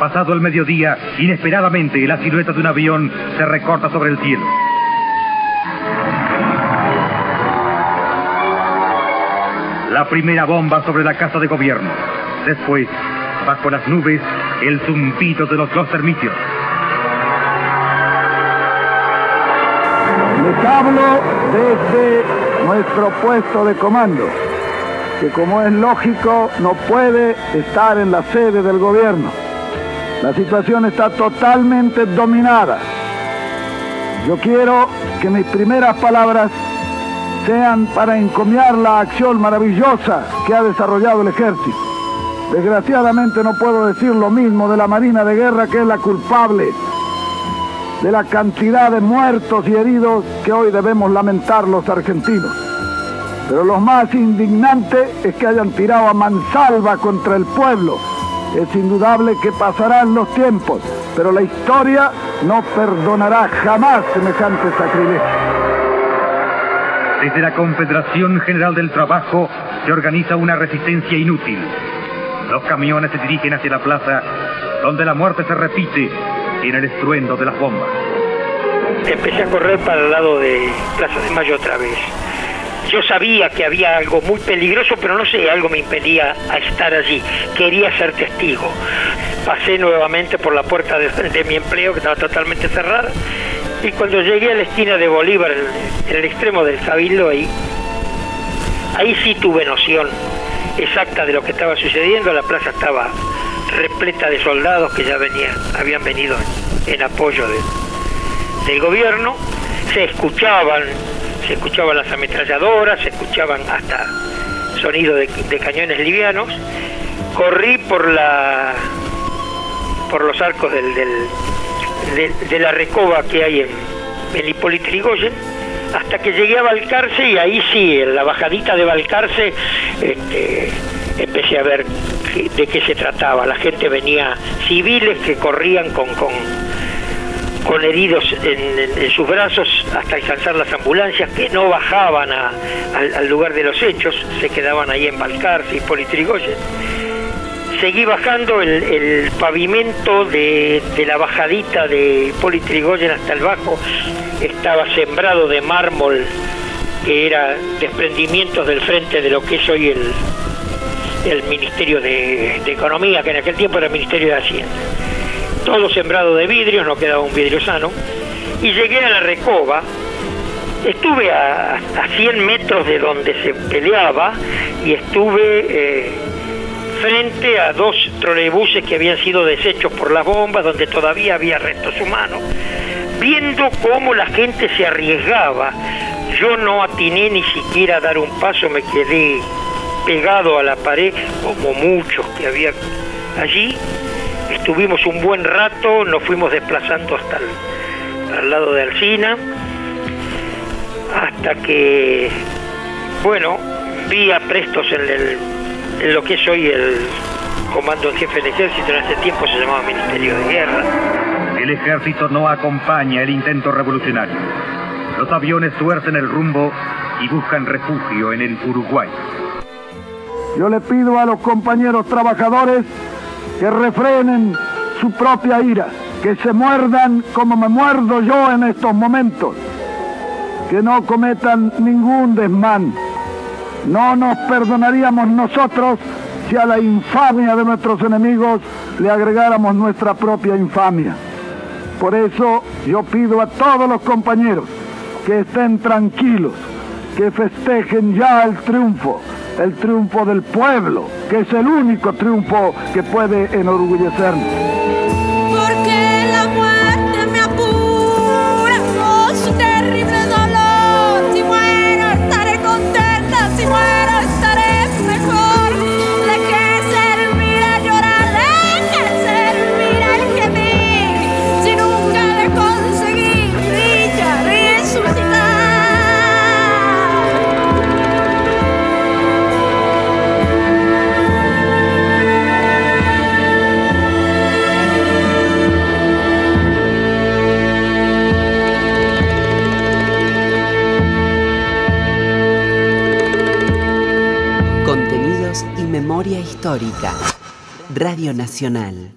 Pasado el mediodía, inesperadamente la silueta de un avión se recorta sobre el cielo. La primera bomba sobre la casa de gobierno. Después, bajo las nubes, el zumbido de los dos termitios. Les hablo desde nuestro puesto de comando, que como es lógico no puede estar en la sede del gobierno. La situación está totalmente dominada. Yo quiero que mis primeras palabras sean para encomiar la acción maravillosa que ha desarrollado el ejército. Desgraciadamente no puedo decir lo mismo de la Marina de Guerra que es la culpable de la cantidad de muertos y heridos que hoy debemos lamentar los argentinos. Pero lo más indignante es que hayan tirado a mansalva contra el pueblo. Es indudable que pasarán los tiempos, pero la historia no perdonará jamás semejante sacrilegio. Desde la Confederación General del Trabajo se organiza una resistencia inútil. Los camiones se dirigen hacia la plaza, donde la muerte se repite en el estruendo de las bombas. Empecé a correr para el lado de Plaza de Mayo otra vez. Yo sabía que había algo muy peligroso, pero no sé, algo me impedía a estar allí. Quería ser testigo. Pasé nuevamente por la puerta de, mi empleo, que estaba totalmente cerrada, y cuando llegué a la esquina de Bolívar, en el extremo del Cabildo, ahí, ahí sí tuve noción exacta de lo que estaba sucediendo. La plaza estaba repleta de soldados que ya venían, habían venido en apoyo del gobierno. Se escuchaban, se escuchaban las ametralladoras, se escuchaban hasta sonido de, cañones livianos. Corrí por la por los arcos del, de, la recoba que hay en, en hasta que llegué a Balcarce y ahí sí, en la bajadita de Balcarce, este, empecé a ver de qué se trataba. La gente venía, civiles que corrían con, con, con heridos en, sus brazos hasta alcanzar las ambulancias, que no bajaban al, lugar de los hechos, se quedaban ahí en Balcarce y Politrigoyen. Seguí bajando el, pavimento de, de, la bajadita de Politrigoyen hasta el bajo, estaba sembrado de mármol, que era desprendimientos del frente de lo que es hoy el, el Ministerio de, Economía, que en aquel tiempo era el Ministerio de Hacienda. Todo sembrado de vidrios, no quedaba un vidrio sano. Y llegué a la Recoba, estuve a, a 100 metros de donde se peleaba y estuve eh, frente a dos trolebuses que habían sido deshechos por las bombas, donde todavía había restos humanos, viendo cómo la gente se arriesgaba. Yo no atiné ni siquiera a dar un paso, me quedé pegado a la pared, como muchos que había allí. Estuvimos un buen rato, nos fuimos desplazando hasta el al lado de Alcina, hasta que, bueno, vi a Prestos en, en lo que es hoy el comando en jefe del ejército, en ese tiempo se llamaba Ministerio de Guerra. El ejército no acompaña el intento revolucionario. Los aviones tuercen el rumbo y buscan refugio en el Uruguay. Yo le pido a los compañeros trabajadores que refrenen su propia ira, que se muerdan como me muerdo yo en estos momentos, que no cometan ningún desmán. No nos perdonaríamos nosotros si a la infamia de nuestros enemigos le agregáramos nuestra propia infamia. Por eso yo pido a todos los compañeros que estén tranquilos, que festejen ya el triunfo, el triunfo del pueblo, que es el único triunfo que puede enorgullecernos. Memoria Histórica. Radio Nacional.